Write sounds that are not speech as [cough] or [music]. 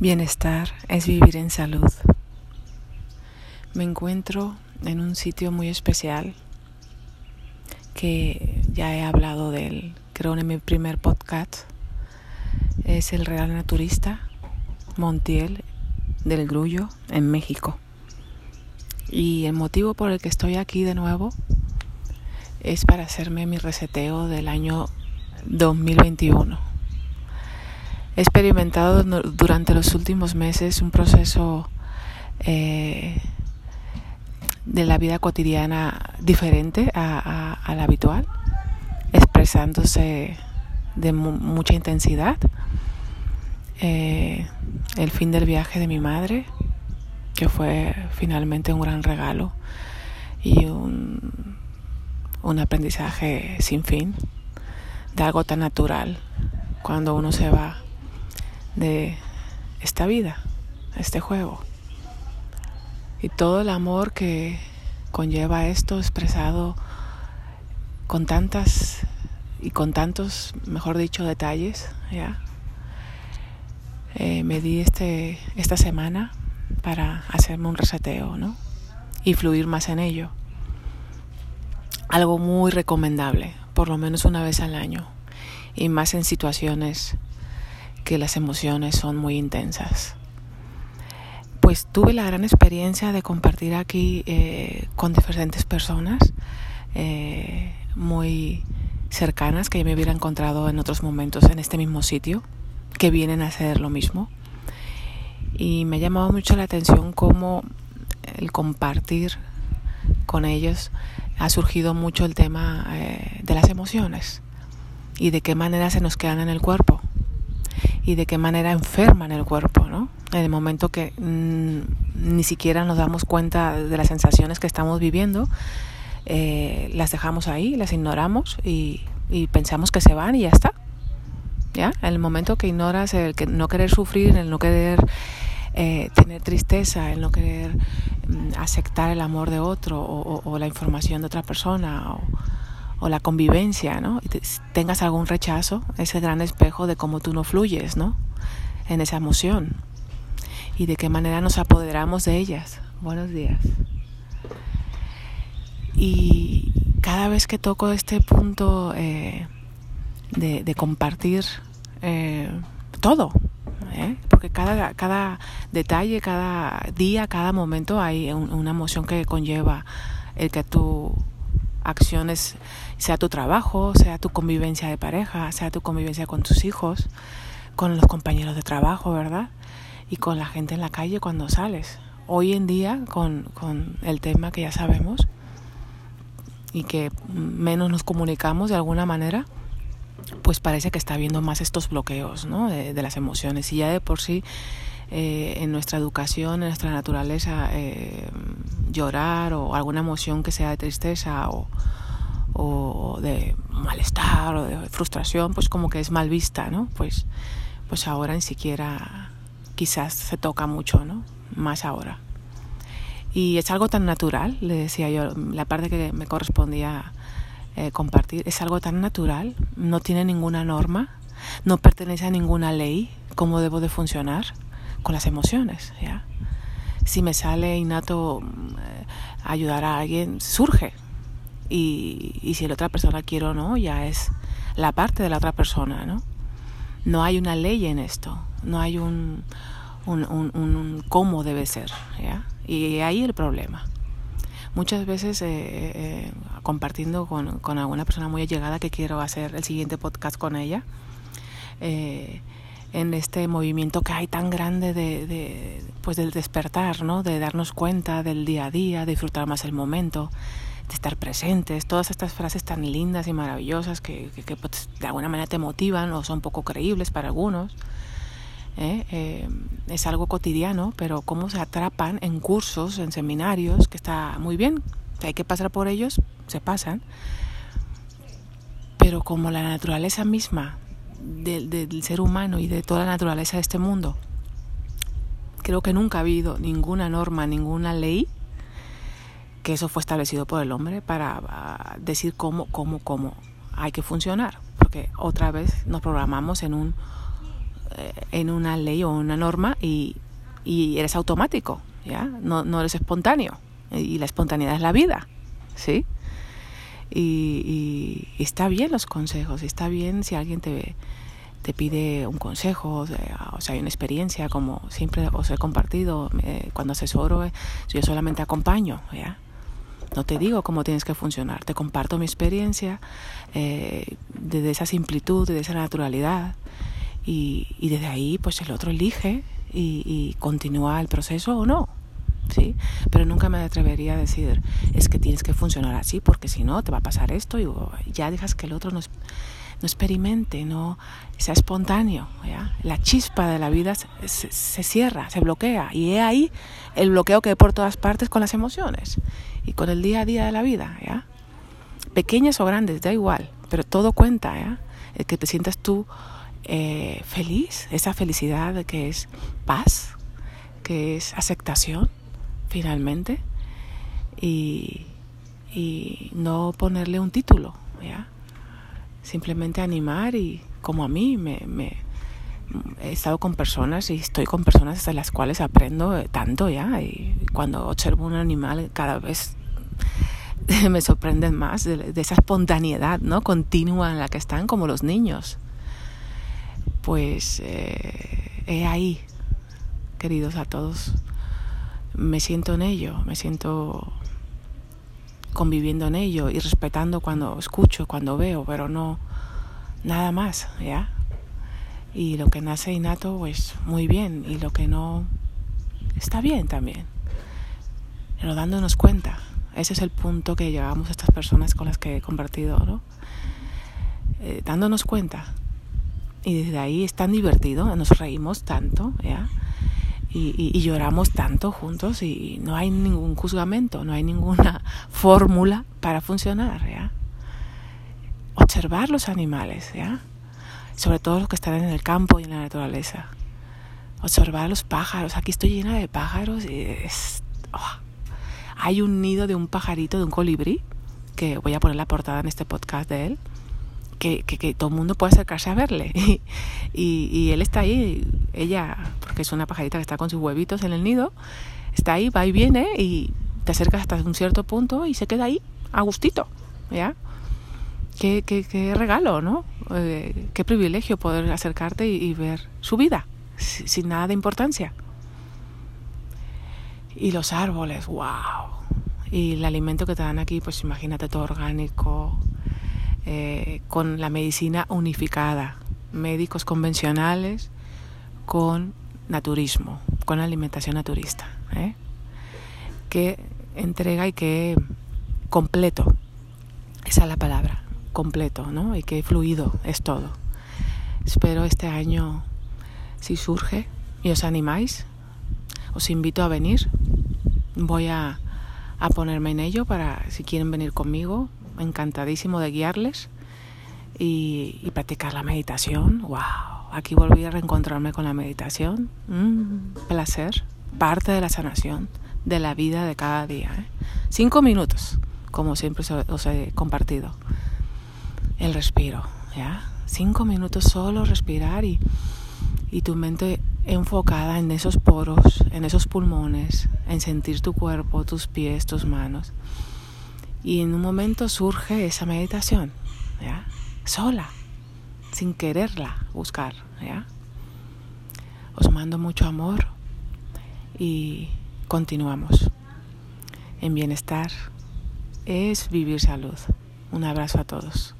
Bienestar es vivir en salud. Me encuentro en un sitio muy especial que ya he hablado de él, creo en mi primer podcast. Es el Real Naturista Montiel del Grullo en México. Y el motivo por el que estoy aquí de nuevo es para hacerme mi reseteo del año 2021 He experimentado durante los últimos meses un proceso eh, de la vida cotidiana diferente a, la habitual, expresándose de mucha intensidad. Eh, el fin del viaje de mi madre, que fue finalmente un gran regalo y un, un aprendizaje sin fin de algo tan natural cuando uno se va de esta vida, este juego. Y todo el amor que conlleva esto expresado con tantas y con tantos, mejor dicho, detalles. Eh, me di este, esta semana para hacerme un reseteo, ¿no? Y fluir más en ello. Algo muy recomendable, por lo menos una vez al año, y más en situaciones que las emociones son muy intensas. Pues tuve la gran experiencia de compartir aquí eh, con diferentes personas eh, muy cercanas que me hubiera encontrado en otros momentos en este mismo sitio, que vienen a hacer lo mismo. Y me ha llamado mucho la atención cómo el compartir con ellos ha surgido mucho el tema eh, de las emociones y de qué manera se nos quedan en el cuerpo y de qué manera enferman el cuerpo, ¿no? En el momento que mm, ni siquiera nos damos cuenta de las sensaciones que estamos viviendo, eh, las dejamos ahí, las ignoramos y, pensamos que se van y ya está. ¿Ya? En el momento que ignoras el que no querer sufrir, el no querer eh, tener tristeza, el no querer mm, aceptar el amor de otro o, o la información de otra persona o, o la convivencia, ¿no? Tengas algún rechazo, ese gran espejo de cómo tú no fluyes, ¿no? En esa emoción y de qué manera nos apoderamos de ellas. Buenos días. Y cada vez que toco este punto eh, de, compartir eh, todo, ¿eh? porque cada, cada detalle, cada día, cada momento hay una emoción que conlleva el que tú acciones, sea tu trabajo, sea tu convivencia de pareja, sea tu convivencia con tus hijos, con los compañeros de trabajo, ¿verdad? Y con la gente en la calle cuando sales. Hoy en día, con, con el tema que ya sabemos y que menos nos comunicamos de alguna manera, pues parece que está habiendo más estos bloqueos ¿no? de, las emociones. Y ya de por sí eh, en nuestra educación, en nuestra naturaleza, eh, llorar o alguna emoción que sea de tristeza o, de malestar o de frustración, pues como que es mal vista, ¿no? Pues, pues ahora ni siquiera quizás se toca mucho, ¿no? Más ahora. Y es algo tan natural, le decía yo, la parte que me correspondía eh, compartir, es algo tan natural, no tiene ninguna norma, no pertenece a ninguna ley, cómo debo de funcionar con las emociones. ¿ya? Si me sale innato eh, ayudar a alguien, surge. Y, y si la otra persona quiere o no, ya es la parte de la otra persona. ¿no? no hay una ley en esto, no hay un, un, un, cómo debe ser. ¿ya? Y ahí el problema. Muchas veces eh, eh, compartiendo con, con, alguna persona muy allegada que quiero hacer el siguiente podcast con ella, eh, en este movimiento que hay tan grande de, de, pues del despertar, ¿no? De darnos cuenta del día a día, de disfrutar más el momento, de estar presentes, todas estas frases tan lindas y maravillosas que, que, pues, de alguna manera te motivan o son poco creíbles para algunos. ¿eh? Eh, es algo cotidiano, pero cómo se atrapan en cursos, en seminarios, que está muy bien, hay que pasar por ellos, se pasan, pero como la naturaleza misma del ser humano y de toda la naturaleza de este mundo. Creo que nunca ha habido ninguna norma, ninguna ley que eso fue establecido por el hombre para ah, decir cómo, cómo, cómo hay que funcionar. Porque otra vez nos programamos en un eh, en una ley o una norma y, y eres automático, ¿ya? No, no eres espontáneo. Y la espontaneidad es la vida, ¿sí? Y, y, está bien los consejos, está bien si alguien te, te pide un consejo, o sea, hay una experiencia, como siempre os he compartido, eh, cuando asesoro, eh, yo solamente acompaño, ¿ya? No te digo cómo tienes que funcionar, te comparto mi experiencia eh, desde esa simplitud, desde esa naturalidad, y, y desde ahí pues el otro elige y, y continúa el proceso o no. ¿Sí? Pero nunca me atrevería a decir, es que tienes que funcionar así, porque si no, te va a pasar esto y ya dejas que el otro no, experimente, no sea espontáneo. ¿ya? La chispa de la vida se, cierra, se bloquea. Y he ahí el bloqueo que hay por todas partes con las emociones y con el día a día de la vida. ¿ya? Pequeñas o grandes, da igual, pero todo cuenta. ¿ya? El que te sientas tú eh, feliz, esa felicidad que es paz, que es aceptación finalmente y, y no ponerle un título, ¿ya? Simplemente animar y como a mí me, he estado con personas y estoy con personas de las cuales aprendo tanto ya y cuando observo un animal cada vez [laughs] me sorprenden más de, de, esa espontaneidad no continua en la que están como los niños. Pues eh, he ahí queridos a todos me siento en ello, me siento conviviendo en ello y respetando cuando escucho, cuando veo, pero no nada más, ¿ya? Y lo que nace innato, pues muy bien, y lo que no está bien también. Pero dándonos cuenta, ese es el punto que llegamos a estas personas con las que he compartido, ¿no? Eh, dándonos cuenta. Y desde ahí es tan divertido, nos reímos tanto, ¿ya? Y, lloramos tanto juntos y no hay ningún juzgamento, no hay ninguna [laughs] fórmula para funcionar, ¿ya? Observar los animales, ¿ya? Sobre todo los que están en el campo y en la naturaleza. Observar los pájaros. Aquí estoy llena de pájaros y es... Oh. Hay un nido de un pajarito, de un colibrí, que voy a poner la portada en este podcast de él que, que, que, todo el mundo puede acercarse a verle. [laughs] Y, y, él está ahí, ella, porque es una pajarita que está con sus huevitos en el nido, está ahí, va y viene y te acercas hasta un cierto punto y se queda ahí, a gustito, ¿ya? Qué, qué, qué regalo, ¿no? Eh, qué privilegio poder acercarte y, ver su vida, sin nada de importancia. Y los árboles, wow. Y el alimento que te dan aquí, pues imagínate todo orgánico, eh, con la medicina unificada, médicos convencionales con naturismo, con alimentación naturista, ¿eh? que entrega y que completo, esa es la palabra, completo, ¿no? Y que fluido es todo. Espero este año, si surge y os animáis, os invito a venir. Voy a, a ponerme en ello para si quieren venir conmigo, encantadísimo de guiarles y, y practicar la meditación. ¡Wow! Aquí volví a reencontrarme con la meditación. Mm, placer, parte de la sanación de la vida de cada día. ¿eh? Cinco minutos, como siempre os he compartido. El respiro, ¿ya? Cinco minutos solo respirar y, y tu mente enfocada en esos poros, en esos pulmones, en sentir tu cuerpo, tus pies, tus manos. Y en un momento surge esa meditación, ¿ya? Sola, sin quererla buscar, ¿ya? Os mando mucho amor y continuamos. En bienestar es vivir salud. Un abrazo a todos.